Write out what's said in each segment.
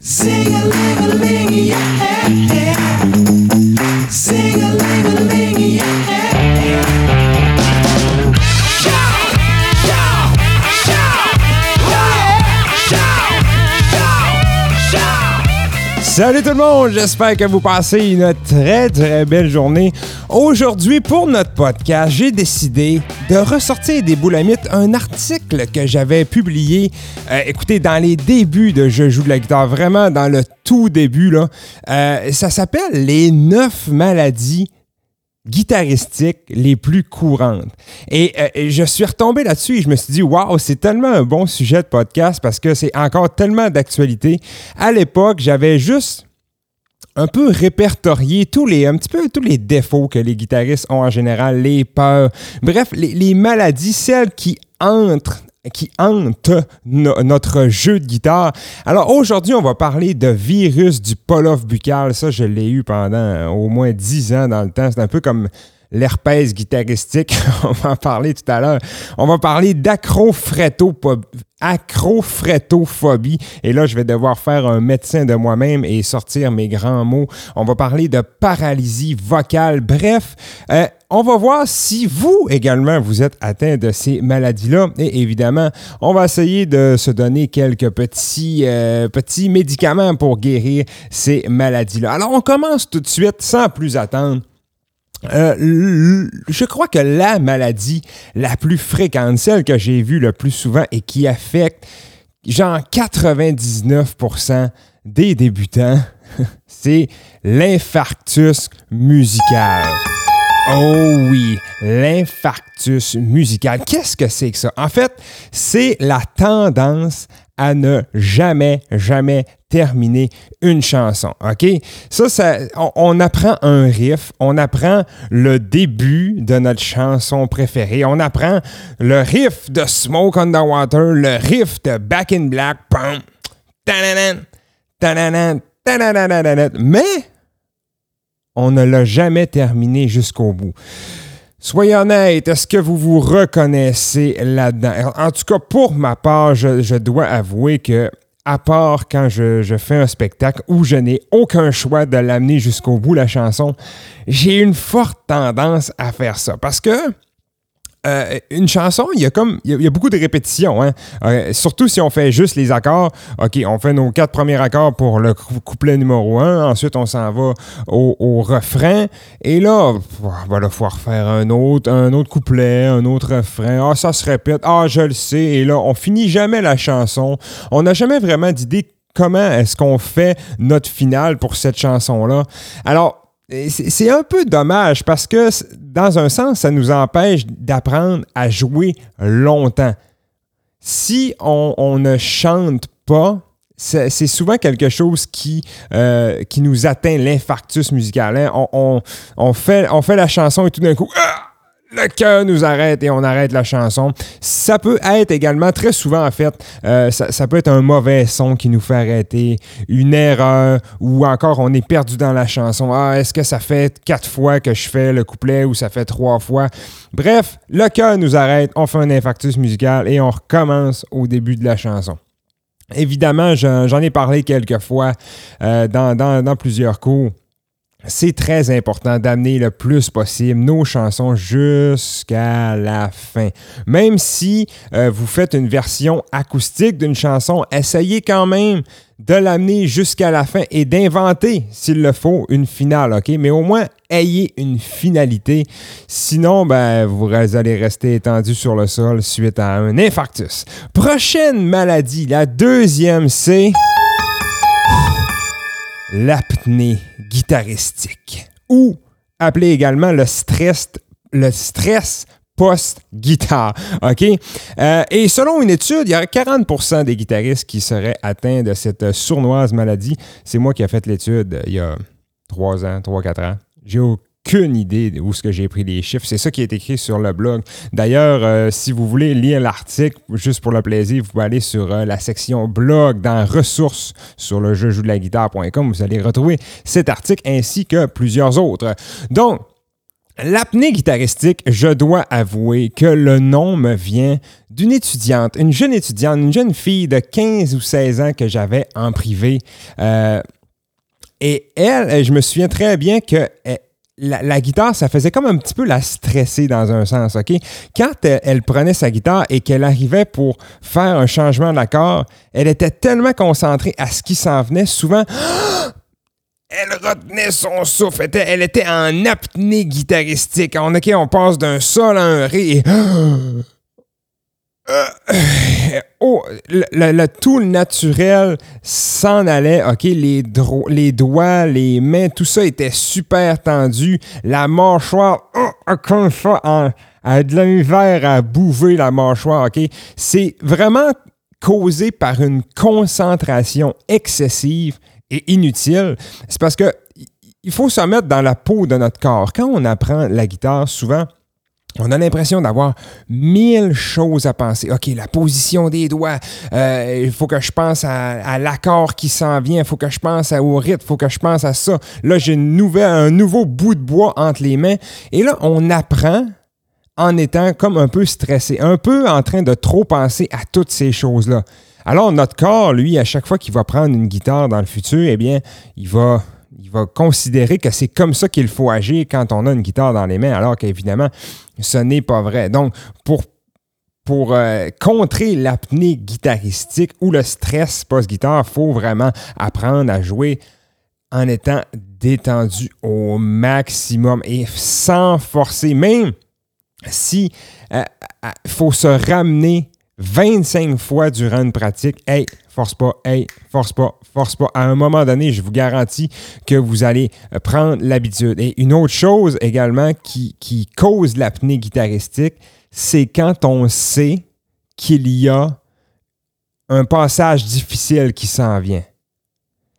Sing a ling a ling, yeah. Salut tout le monde, j'espère que vous passez une très très belle journée. Aujourd'hui, pour notre podcast, j'ai décidé de ressortir des boulamites un article que j'avais publié, euh, écoutez, dans les débuts de Je joue de la guitare, vraiment dans le tout début, là. Euh, ça s'appelle Les 9 maladies guitaristiques les plus courantes. Et euh, et je suis retombé là-dessus et je me suis dit, waouh, c'est tellement un bon sujet de podcast parce que c'est encore tellement d'actualité. À l'époque, j'avais juste un peu répertorié tous les défauts que les guitaristes ont en général, les peurs, bref, les, les maladies, celles qui entrent qui hantent no- notre jeu de guitare. Alors aujourd'hui, on va parler de virus du polof buccal. Ça, je l'ai eu pendant euh, au moins 10 ans dans le temps. C'est un peu comme l'herpès guitaristique. on va en parler tout à l'heure. On va parler acrofrétophobie. Et là, je vais devoir faire un médecin de moi-même et sortir mes grands mots. On va parler de paralysie vocale. Bref, euh, on va voir si vous également vous êtes atteint de ces maladies-là. Et évidemment, on va essayer de se donner quelques petits, euh, petits médicaments pour guérir ces maladies-là. Alors, on commence tout de suite sans plus attendre. Euh, je crois que la maladie la plus fréquente, celle que j'ai vue le plus souvent et qui affecte genre 99% des débutants, c'est l'infarctus musical. Oh oui, l'infarctus musical. Qu'est-ce que c'est que ça? En fait, c'est la tendance à ne jamais, jamais terminer une chanson. OK? Ça, on, apprend un riff, on apprend le début de notre chanson préférée, on apprend le riff de Smoke on the Water, le riff de Back in Black, pam, tananan, tananan, mais on ne l'a jamais terminé jusqu'au bout. Soyez honnête, est-ce que vous vous reconnaissez là-dedans? En tout cas, pour ma part, je dois avouer que, à part quand je, fais un spectacle où je n'ai aucun choix de l'amener jusqu'au bout, la chanson, j'ai une forte tendance à faire ça. Parce que euh, une chanson, il y a comme il y a, il beaucoup de répétitions, hein. Euh, surtout si on fait juste les accords. Ok, on fait nos quatre premiers accords pour le cou- couplet numéro un. Ensuite, on s'en va au, refrain. Et là, ben là, faut refaire un autre, un autre couplet, un autre refrain. Ah, ça se répète. Ah, je le sais. Et là, on finit jamais la chanson. On n'a jamais vraiment d'idée comment est-ce qu'on fait notre finale pour cette chanson-là. Alors, C'est un peu dommage parce que, dans un sens, ça nous empêche d'apprendre à jouer longtemps. Si on, ne chante pas, c'est souvent quelque chose qui, euh, nous atteint l'infarctus musical. on fait, on fait la chanson et tout d'un coup, ah! Le cœur nous arrête et on arrête la chanson. Ça peut être également, très souvent en fait, euh, ça, peut être un mauvais son qui nous fait arrêter, une erreur, ou encore on est perdu dans la chanson. Ah, est-ce que ça fait quatre fois que je fais le couplet ou ça fait trois fois? Bref, le cœur nous arrête, on fait un infarctus musical et on recommence au début de la chanson. Évidemment, j'en ai parlé quelques fois euh, dans plusieurs cours. C'est très important d'amener le plus possible nos chansons jusqu'à la fin. Même si euh, vous faites une version acoustique d'une chanson, essayez quand même de l'amener jusqu'à la fin et d'inventer, s'il le faut, une finale, OK? Mais au moins, ayez une finalité. Sinon, ben, vous allez rester étendu sur le sol suite à un infarctus. Prochaine maladie, la deuxième, c'est l'apnée guitaristique ou appelé également le stress, le stress post-guitare. Euh, et selon une étude, il y a 40% des guitaristes qui seraient atteints de cette sournoise maladie. C'est moi qui ai fait l'étude il y a 3 ans, 3-4 ans. J'ai aucune idée où ce que j'ai pris les chiffres. C'est ça qui est écrit sur le blog. D'ailleurs, euh, si vous voulez lire l'article, juste pour le plaisir, vous pouvez aller sur euh, la section blog dans ressources sur le jeu joue de la guitare.com. Vous allez retrouver cet article ainsi que plusieurs autres. Donc, L'apnée guitaristique, je dois avouer que le nom me vient d'une étudiante, une jeune étudiante, une jeune fille de 15 ou 16 ans que j'avais en privé. Euh, et elle, je me souviens très bien que eh, la, guitare, ça faisait comme un petit peu la stresser dans un sens, OK? Quand elle, prenait sa guitare et qu'elle arrivait pour faire un changement d'accord, elle était tellement concentrée à ce qui s'en venait, souvent, elle retenait son souffle. Elle était, elle était en apnée guitaristique. On, OK, on passe d'un sol à un ré et... Euh, oh, le, le- le tout naturel s'en allait, ok, les, les doigts, les mains, tout ça était super tendu. La mâchoire, oh, comme ça, en- a de misère à bouger la mâchoire, ok? C'est vraiment causé par une concentration excessive et inutile. C'est parce que il faut se mettre dans la peau de notre corps. Quand on apprend la guitare, souvent, on a l'impression d'avoir mille choses à penser. OK, la position des doigts, euh, il faut que je pense à, à l'accord qui s'en vient, il faut que je pense au rythme, il faut que je pense à ça. Là, j'ai un nouveau bout de bois entre les mains. Et là, on apprend en étant comme un peu stressé, un peu en train de trop penser à toutes ces choses-là. Alors, notre corps, lui, à chaque fois qu'il va prendre une guitare dans le futur, eh bien, il va, il va considérer que c'est comme ça qu'il faut agir quand on a une guitare dans les mains, alors qu'évidemment, ce n'est pas vrai. Donc, pour, pour euh, contrer l'apnée guitaristique ou le stress post-guitare, il faut vraiment apprendre à jouer en étant détendu au maximum et sans forcer. Même si il faut se ramener 25 fois durant une pratique, hey, force pas, hey, force pas, force pas. À un moment donné, je vous garantis que vous allez euh, prendre l'habitude. Et une autre chose également qui, qui cause l'apnée guitaristique, c'est quand on sait qu'il y a un passage difficile qui s'en vient.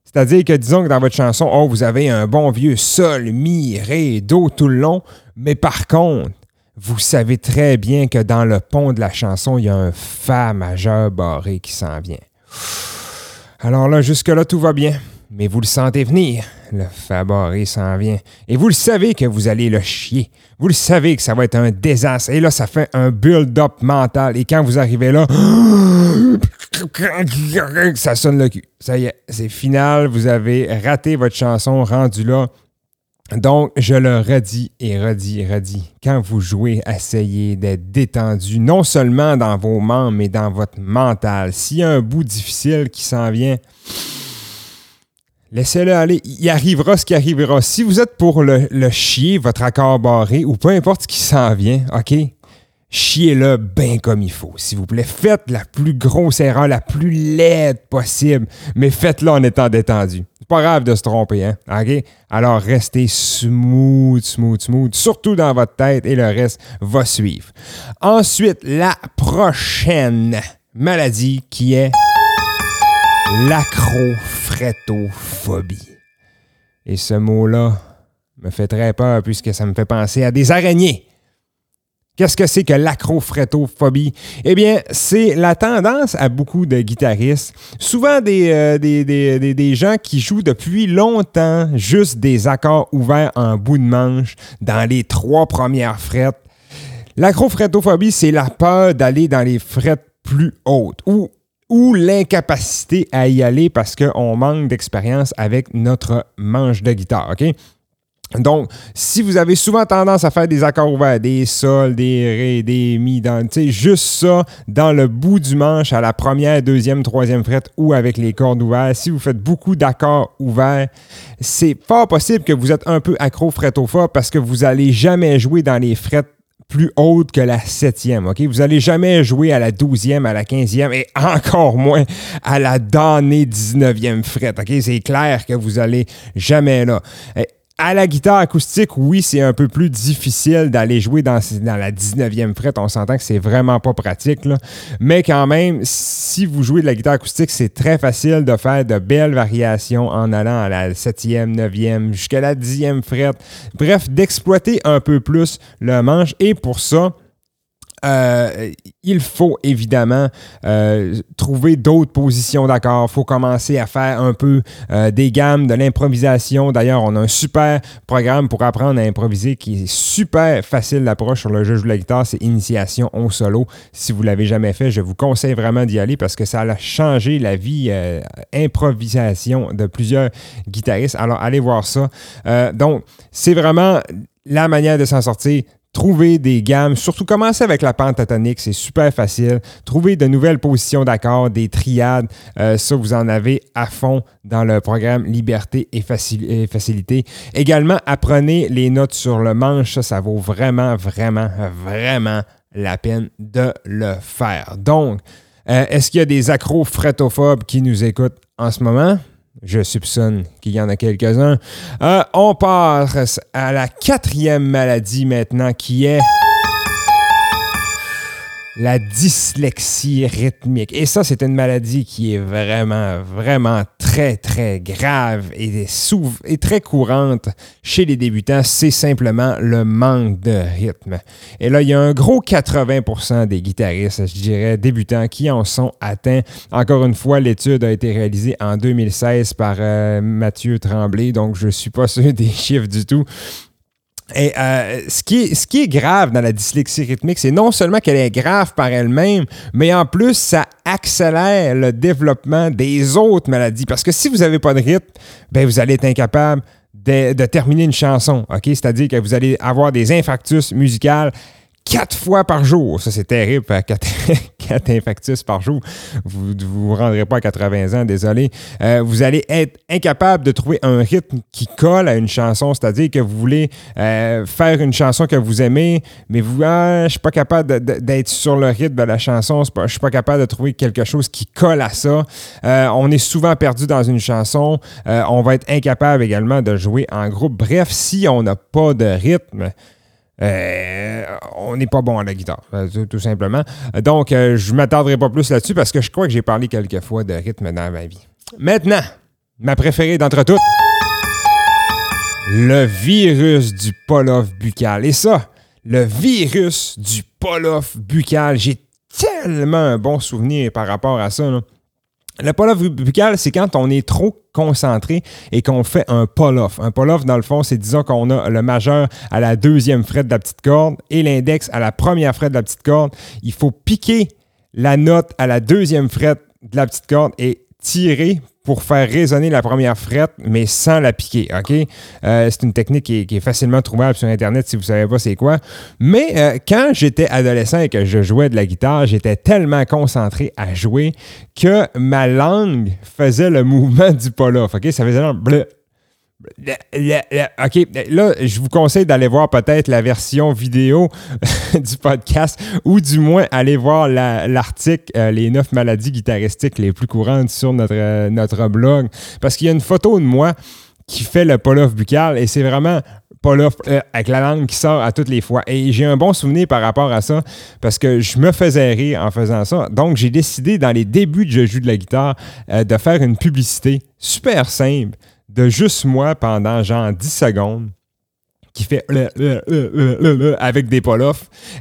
C'est-à-dire que disons que dans votre chanson, oh, vous avez un bon vieux sol, mi, ré, do tout le long, mais par contre, vous savez très bien que dans le pont de la chanson, il y a un Fa majeur barré qui s'en vient. Alors là, jusque-là, tout va bien. Mais vous le sentez venir. Le Fa barré s'en vient. Et vous le savez que vous allez le chier. Vous le savez que ça va être un désastre. Et là, ça fait un build-up mental. Et quand vous arrivez là, ça sonne le cul. Ça y est, c'est final. Vous avez raté votre chanson rendu là. Donc, je le redis et redis et redis. Quand vous jouez, essayez d'être détendu, non seulement dans vos membres, mais dans votre mental. S'il y a un bout difficile qui s'en vient, laissez-le aller. Il arrivera ce qui arrivera. Si vous êtes pour le, le chier, votre accord barré, ou peu importe ce qui s'en vient, OK? Chiez-le bien comme il faut, s'il vous plaît. Faites la plus grosse erreur, la plus laide possible, mais faites-le en étant détendu. C'est pas grave de se tromper, hein? OK? Alors restez smooth, smooth, smooth, surtout dans votre tête et le reste va suivre. Ensuite, la prochaine maladie qui est l'acrophretophobie. Et ce mot-là me fait très peur puisque ça me fait penser à des araignées. Qu'est-ce que c'est que l'acrophretophobie? Eh bien, c'est la tendance à beaucoup de guitaristes, souvent des, euh, des, des- des- des gens qui jouent depuis longtemps juste des accords ouverts en bout de manche dans les trois premières frettes. L'acrophretophobie, c'est la peur d'aller dans les frettes plus hautes ou, ou l'incapacité à y aller parce qu'on manque d'expérience avec notre manche de guitare, OK? Donc, si vous avez souvent tendance à faire des accords ouverts, des sols, des ré, des mi, dans, juste ça dans le bout du manche à la première, deuxième, troisième frette ou avec les cordes ouvertes, si vous faites beaucoup d'accords ouverts, c'est fort possible que vous êtes un peu accro-frettophobe parce que vous allez jamais jouer dans les frettes plus hautes que la septième, OK? Vous allez jamais jouer à la douzième, à la quinzième et encore moins à la damnée 19e frette, OK? C'est clair que vous allez jamais là. À la guitare acoustique, oui, c'est un peu plus difficile d'aller jouer dans, la 19e frette. On s'entend que c'est vraiment pas pratique. Mais quand même, si vous jouez de la guitare acoustique, c'est très facile de faire de belles variations en allant à la 7e, 9e, jusqu'à la 10e frette. Bref, d'exploiter un peu plus le manche. Et pour ça, euh, il faut évidemment euh, trouver d'autres positions d'accord. Il faut commencer à faire un peu euh, des gammes, de l'improvisation. D'ailleurs, on a un super programme pour apprendre à improviser qui est super facile d'approche sur le jeu de la guitare. C'est Initiation au solo. Si vous ne l'avez jamais fait, je vous conseille vraiment d'y aller parce que ça a changé la vie improvisation de plusieurs guitaristes. Alors, allez voir ça. donc, c'est vraiment la manière de s'en sortir Trouver des gammes, surtout commencer avec la pentatonique, c'est super facile. Trouver de nouvelles positions d'accords, des triades, euh, ça vous en avez à fond dans le programme Liberté et, Facilité. Également, apprenez les notes sur le manche, ça, vaut vraiment, vraiment, vraiment la peine de le faire. Donc, euh, est-ce qu'il y a des accros frétophobes qui nous écoutent en ce moment? Je soupçonne qu'il y en a quelques-uns. Euh, on passe à la quatrième maladie maintenant qui est la dyslexie rythmique. Et ça, c'est une maladie qui est vraiment, vraiment très, très grave et, et très courante chez les débutants. C'est simplement le manque de rythme. Et là, il y a un gros 80% des guitaristes, je dirais, débutants qui en sont atteints. Encore une fois, l'étude a été réalisée en 2016 par euh, Mathieu Tremblay, donc je ne suis pas sûr des chiffres du tout. Et euh, ce, qui est, ce qui est grave dans la dyslexie rythmique, c'est non seulement qu'elle est grave par elle-même, mais en plus, ça accélère le développement des autres maladies. Parce que si vous n'avez pas de rythme, ben, vous allez être incapable de, de terminer une chanson. OK? C'est-à-dire que vous allez avoir des infarctus musicales quatre fois par jour. Ça, c'est terrible, quatre, quatre infarctus par jour. Vous ne vous, rendrez pas à 80 ans, désolé. Euh, vous allez être incapable de trouver un rythme qui colle à une chanson, c'est-à-dire que vous voulez euh, faire une chanson que vous aimez, mais vous, ah, je suis pas capable d'être sur le rythme de la chanson, je suis pas capable de trouver quelque chose qui colle à ça. Euh, on est souvent perdu dans une chanson. on va être incapable également de jouer en groupe. Bref, si on n'a pas de rythme, euh, on n'est pas bon à la guitare, euh, tout, simplement. Donc, euh, je ne m'attarderai pas plus là-dessus parce que je crois que j'ai parlé quelques fois de rythme dans ma vie. Maintenant, ma préférée d'entre toutes, le virus du polof buccal. Et ça, le virus du polof buccal, j'ai tellement un bon souvenir par rapport à ça. Le pull-off buccal, c'est quand on est trop concentré et qu'on fait un pull-off. Un pull-off, dans le fond, c'est disons qu'on a le majeur à la deuxième fret de la petite corde et l'index à la première fret de la petite corde. Il faut piquer la note à la deuxième fret de la petite corde et tirer pour faire résonner la première frette, mais sans la piquer. OK? Euh, c'est une technique qui est, facilement trouvable sur Internet si vous ne savez pas c'est quoi. Mais euh, quand j'étais adolescent et que je jouais de la guitare, j'étais tellement concentré à jouer que ma langue faisait le mouvement du pull-off. OK? Ça faisait bleu, OK, là, je vous conseille d'aller voir peut-être la version vidéo du podcast ou du moins aller voir l'article euh, Les neuf maladies guitaristiques les plus courantes sur notre, euh, notre blog. Parce qu'il y a une photo de moi qui fait le pull-off buccal et c'est vraiment pull-off euh, avec la langue qui sort à toutes les fois. Et j'ai un bon souvenir par rapport à ça parce que je me faisais rire en faisant ça. Donc, j'ai décidé dans les débuts de Je joue de la guitare de faire une publicité super simple de juste moi pendant genre 10 secondes qui fait avec des pull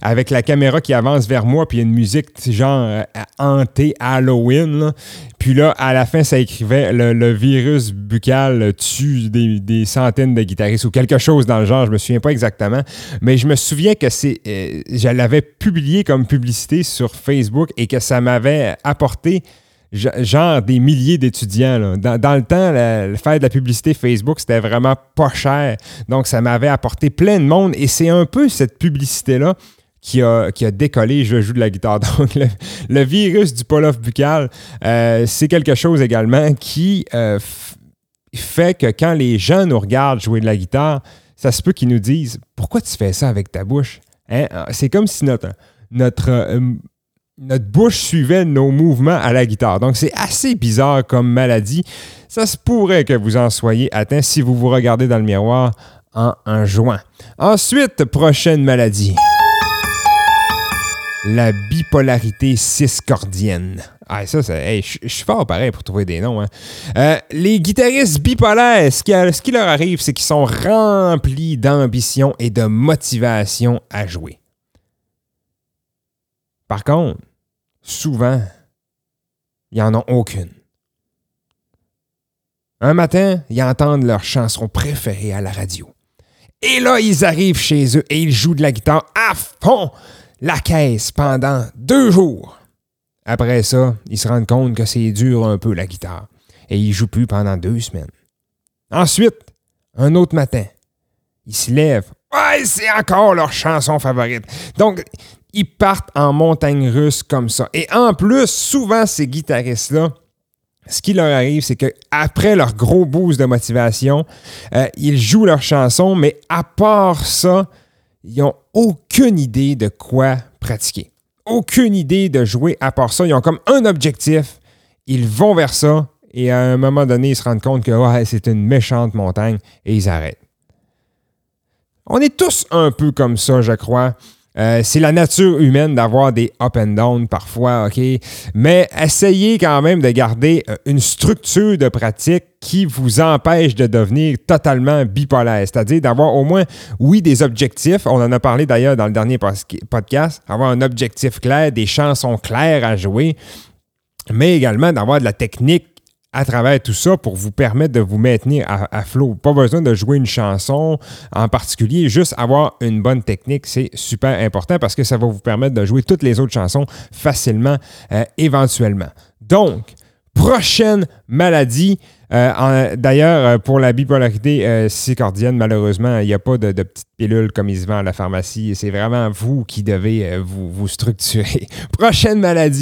avec la caméra qui avance vers moi, puis une musique genre euh, hantée Halloween. Puis là, à la fin, ça écrivait le, virus buccal tue des, centaines de guitaristes ou quelque chose dans le genre, je me souviens pas exactement. Mais je me souviens que c'est. Euh, je l'avais publié comme publicité sur Facebook et que ça m'avait apporté genre des milliers d'étudiants. Dans, le temps, le faire de la publicité Facebook, c'était vraiment pas cher. Donc, ça m'avait apporté plein de monde. Et c'est un peu cette publicité-là qui a, qui a décollé Je joue de la guitare. Donc, le, virus du pull-off buccal, euh, c'est quelque chose également qui euh, fait que quand les gens nous regardent jouer de la guitare, ça se peut qu'ils nous disent Pourquoi tu fais ça avec ta bouche hein? C'est comme si notre, notre euh, notre bouche suivait nos mouvements à la guitare. Donc, c'est assez bizarre comme maladie. Ça se pourrait que vous en soyez atteint si vous vous regardez dans le miroir en joint. Ensuite, prochaine maladie. La bipolarité ciscordienne. Ah, ça, c'est. je suis fort pareil pour trouver des noms. Hein. Euh, les guitaristes bipolaires, ce qui leur arrive, c'est qu'ils sont remplis d'ambition et de motivation à jouer. Par contre, souvent, ils n'en ont aucune. Un matin, ils entendent leur chanson préférée à la radio. Et là, ils arrivent chez eux et ils jouent de la guitare à fond, la caisse, pendant deux jours. Après ça, ils se rendent compte que c'est dur un peu la guitare et ils jouent plus pendant deux semaines. Ensuite, un autre matin, ils se lèvent. Ouais, c'est encore leur chanson favorite. Donc, ils partent en montagne russe comme ça. Et en plus, souvent, ces guitaristes-là, ce qui leur arrive, c'est qu'après leur gros boost de motivation, euh, ils jouent leur chanson, mais à part ça, ils n'ont aucune idée de quoi pratiquer. Aucune idée de jouer à part ça. Ils ont comme un objectif. Ils vont vers ça et à un moment donné, ils se rendent compte que c'est une méchante montagne et ils arrêtent. On est tous un peu comme ça, je crois. Euh, c'est la nature humaine d'avoir des up and down parfois, OK? Mais essayez quand même de garder euh, une structure de pratique qui vous empêche de devenir totalement bipolaire. C'est-à-dire d'avoir au moins, oui, des objectifs. On en a parlé d'ailleurs dans le dernier podcast. Avoir un objectif clair, des chansons claires à jouer, mais également d'avoir de la technique à travers tout ça pour vous permettre de vous maintenir à, flot. Pas besoin de jouer une chanson en particulier, juste avoir une bonne technique, c'est super important parce que ça va vous permettre de jouer toutes les autres chansons facilement euh, éventuellement. Donc, prochaine maladie. Euh, d'ailleurs, euh, pour la bipolarité sicordienne, malheureusement, il n'y a pas de, de petites pilules comme il se vend à la pharmacie. C'est vraiment vous qui devez vous, vous structurer. Prochaine maladie.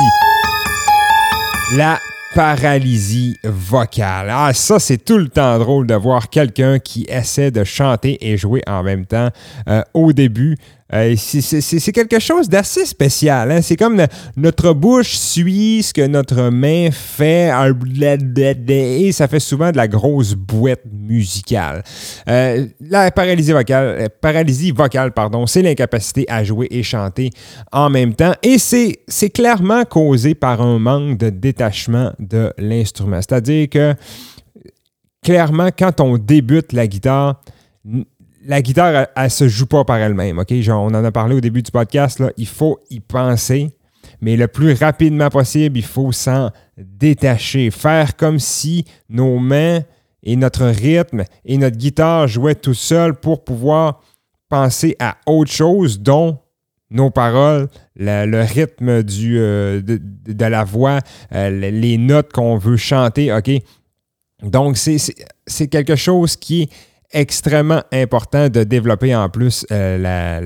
La paralysie vocale. Ah, ça, c'est tout le temps drôle de voir quelqu'un qui essaie de chanter et jouer en même temps euh, au début. Euh, c'est quelque chose d'assez spécial. Hein. C'est comme notre bouche suit ce que notre main fait et ça fait souvent de la grosse boîte musicale. Euh, la paralysie vocale, paralysie vocale pardon, c'est l'incapacité à jouer et chanter en même temps et c'est clairement causé par un manque de détachement de l'instrument. C'est-à-dire que clairement, quand on débute la guitare, la guitare, elle, ne se joue pas par elle-même. OK? on en a parlé au début du podcast. Là, il faut y penser, mais le plus rapidement possible, il faut s'en détacher. Faire comme si nos mains et notre rythme et notre guitare jouaient tout seul pour pouvoir penser à autre chose, dont nos paroles, le, rythme euh, de, la voix, euh, les notes qu'on veut chanter. OK? Donc, c'est quelque chose qui extrêmement important de développer en plus euh, la,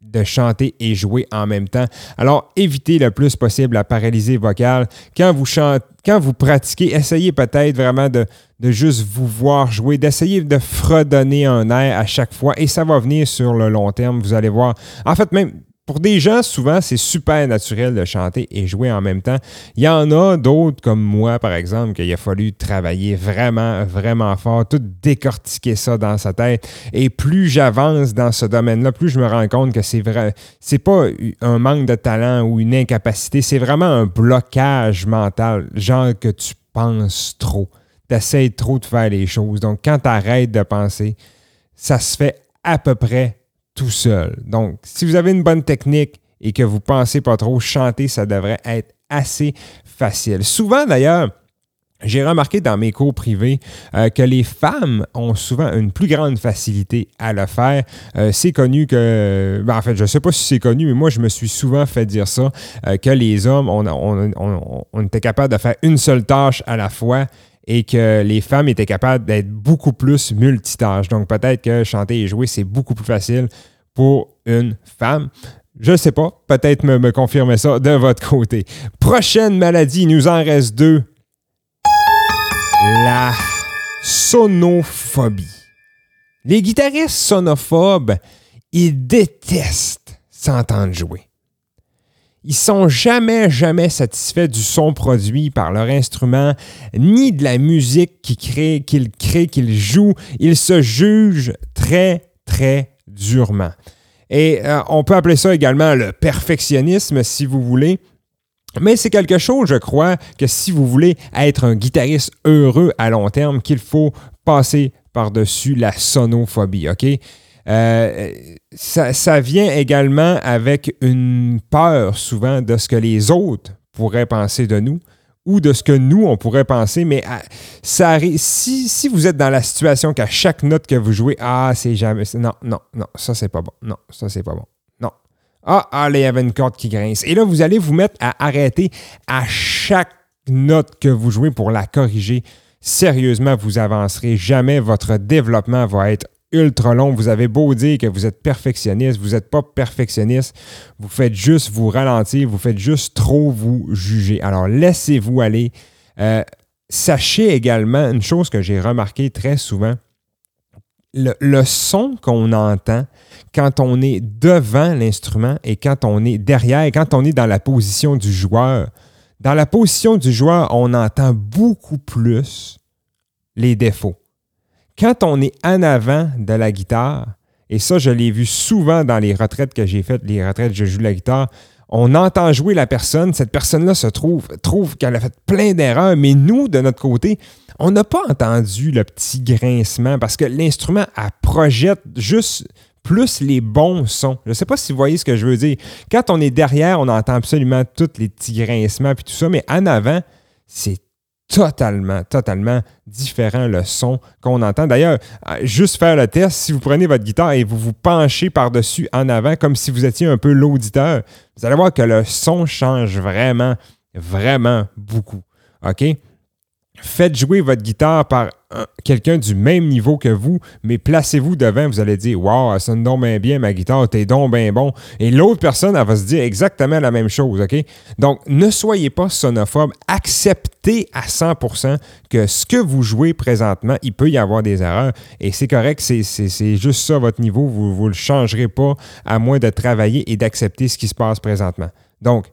de chanter et jouer en même temps. Alors, évitez le plus possible la paralysie vocale. Quand vous, chantez, quand vous pratiquez, essayez peut-être vraiment de, de juste vous voir jouer, d'essayer de fredonner un air à chaque fois et ça va venir sur le long terme. Vous allez voir. En fait, même pour des gens, souvent, c'est super naturel de chanter et jouer en même temps. Il y en a d'autres, comme moi, par exemple, qu'il a fallu travailler vraiment, vraiment fort, tout décortiquer ça dans sa tête. Et plus j'avance dans ce domaine-là, plus je me rends compte que c'est vrai, c'est pas un manque de talent ou une incapacité, c'est vraiment un blocage mental, genre que tu penses trop. Tu essaies trop de faire les choses. Donc, quand tu arrêtes de penser, ça se fait à peu près tout seul. Donc, si vous avez une bonne technique et que vous pensez pas trop, chanter, ça devrait être assez facile. Souvent, d'ailleurs, j'ai remarqué dans mes cours privés euh, que les femmes ont souvent une plus grande facilité à le faire. Euh, c'est connu que, ben, en fait, je ne sais pas si c'est connu, mais moi, je me suis souvent fait dire ça, euh, que les hommes, on, on, était capable de faire une seule tâche à la fois et que les femmes étaient capables d'être beaucoup plus multitâches. Donc peut-être que chanter et jouer, c'est beaucoup plus facile pour une femme. Je ne sais pas, peut-être me, me confirmer ça de votre côté. Prochaine maladie, il nous en reste deux. La sonophobie. Les guitaristes sonophobes, ils détestent s'entendre jouer. Ils sont jamais, jamais satisfaits du son produit par leur instrument, ni de la musique qu'ils créent, qu'ils créent, qu'ils jouent. Ils se jugent très, très durement. Et euh, on peut appeler ça également le perfectionnisme, si vous voulez. Mais c'est quelque chose, je crois, que si vous voulez être un guitariste heureux à long terme, qu'il faut passer par-dessus la sonophobie, OK? Euh, ça, vient également avec une peur souvent de ce que les autres pourraient penser de nous ou de ce que nous, on pourrait penser, mais à- ça. Si, vous êtes dans la situation qu'à chaque note que vous jouez, ah, c'est jamais. Non, non, non, ça, c'est pas bon. Non, ça, c'est pas bon. Non. Ah, ah, là, il y avait une corde qui grince. Et là, vous allez vous mettre à arrêter à chaque note que vous jouez pour la corriger. Sérieusement, vous avancerez jamais. Votre développement va être ultra long. Vous avez beau dire que vous êtes perfectionniste, vous n'êtes pas perfectionniste. Vous faites juste vous ralentir, vous faites juste trop vous juger. Alors, laissez-vous aller. Euh, sachez également une chose que j'ai remarqué très souvent. Le, le son qu'on entend quand on est devant l'instrument et quand on est derrière, quand on est dans la position du joueur, dans la position du joueur, on entend beaucoup plus les défauts. Quand on est en avant de la guitare, et ça, je l'ai vu souvent dans les retraites que j'ai faites, les retraites, je joue la guitare, on entend jouer la personne, cette personne-là se trouve, trouve qu'elle a fait plein d'erreurs, mais nous, de notre côté, on n'a pas entendu le petit grincement parce que l'instrument, elle projette juste plus les bons sons. Je ne sais pas si vous voyez ce que je veux dire. Quand on est derrière, on entend absolument tous les petits grincements et tout ça, mais en avant, c'est totalement, totalement différent le son qu'on entend. D'ailleurs, euh, juste faire le test, si vous prenez votre guitare et vous vous penchez par-dessus en avant comme si vous étiez un peu l'auditeur, vous allez voir que le son change vraiment, vraiment beaucoup. OK? Faites jouer votre guitare par quelqu'un du même niveau que vous, mais placez-vous devant, vous allez dire Waouh, elle sonne donc bien bien ma guitare, t'es donc bien bon. Et l'autre personne, elle va se dire exactement la même chose, OK? Donc, ne soyez pas sonophobe. Acceptez à 100% que ce que vous jouez présentement, il peut y avoir des erreurs. Et c'est correct, c'est juste ça votre niveau. Vous ne le changerez pas à moins de travailler et d'accepter ce qui se passe présentement. Donc,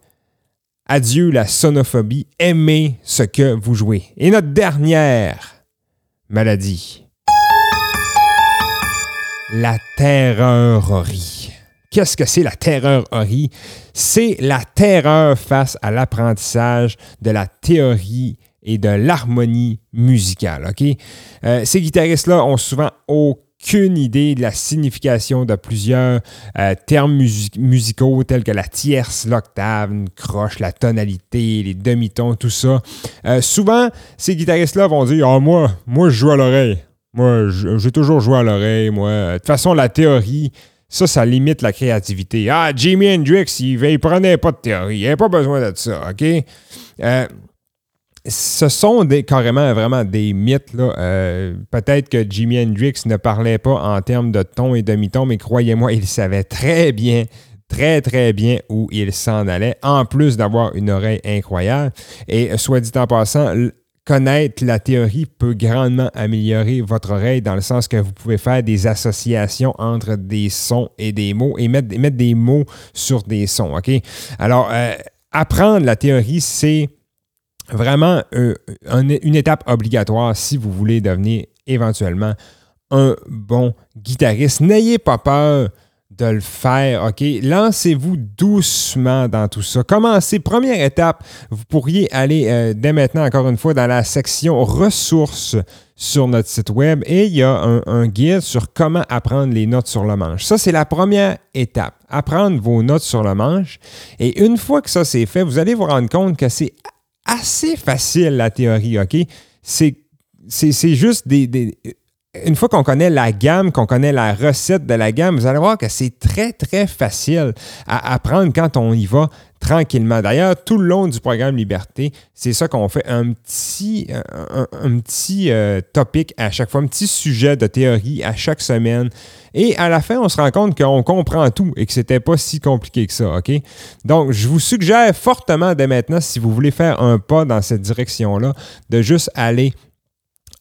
Adieu la sonophobie, aimez ce que vous jouez. Et notre dernière maladie, la terreurerie. Qu'est-ce que c'est la terreurerie? C'est la terreur face à l'apprentissage de la théorie et de l'harmonie musicale. ok? Euh, ces guitaristes-là ont souvent aucune idée de la signification de plusieurs euh, termes musi- musicaux tels que la tierce, l'octave, une croche, la tonalité, les demi-tons, tout ça. Euh, souvent, ces guitaristes-là vont dire Ah, moi, moi, je joue à l'oreille. Moi, j'ai toujours joué à l'oreille. Moi, de toute façon, la théorie, ça, ça limite la créativité. Ah, Jimi Hendrix, il, il prenait pas de théorie. Il avait pas besoin de ça, OK? Euh, ce sont carrément vraiment des mythes. Euh, Peut-être que Jimi Hendrix ne parlait pas en termes de ton et demi-ton, mais croyez-moi, il savait très bien, très très bien où il s'en allait, en plus d'avoir une oreille incroyable. Et soit dit en passant, connaître la théorie peut grandement améliorer votre oreille dans le sens que vous pouvez faire des associations entre des sons et des mots et mettre, des mots sur des sons. Alors, euh, apprendre la théorie, c'est vraiment euh, un- une étape obligatoire si vous voulez devenir éventuellement un bon guitariste. N'ayez pas peur de le faire, OK? Lancez-vous doucement dans tout ça. Commencez. Première étape, vous pourriez aller euh, dès maintenant, encore une fois, dans la section ressources sur notre site web et il y a un, un guide sur comment apprendre les notes sur le manche. Ça, c'est la première étape. Apprendre vos notes sur le manche. Et une fois que ça c'est fait, vous allez vous rendre compte que c'est assez facile, la théorie, OK? C'est, juste des, des- Une fois qu'on connaît la gamme, qu'on connaît la recette de la gamme, vous allez voir que c'est très, très facile à apprendre quand on y va tranquillement. D'ailleurs, tout le long du programme Liberté, c'est ça qu'on fait, un petit, un, petit euh, topic à chaque fois, un petit sujet de théorie à chaque semaine. Et à la fin, on se rend compte qu'on comprend tout et que c'était pas si compliqué que ça, OK? Donc, je vous suggère fortement dès maintenant, si vous voulez faire un pas dans cette direction-là, de juste aller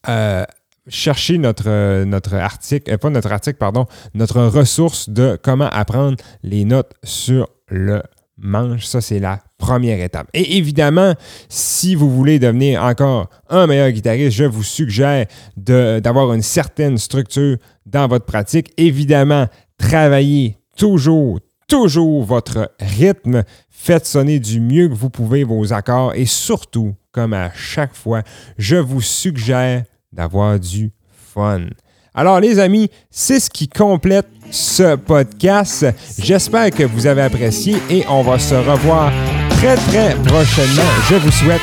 euh, chercher notre, euh, notre article, pas notre article, pardon, notre ressource de comment apprendre les notes sur le manche. Ça, c'est la première étape. Et évidemment, si vous voulez devenir encore un meilleur guitariste, je vous suggère d'avoir une certaine structure dans votre pratique. Évidemment, travaillez toujours, toujours votre rythme. Faites sonner du mieux que vous pouvez vos accords et surtout, comme à chaque fois, je vous suggère d'avoir du fun. Alors les amis, c'est ce qui complète ce podcast. J'espère que vous avez apprécié et on va se revoir très très prochainement. Je vous souhaite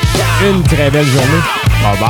une très belle journée. Bye bye.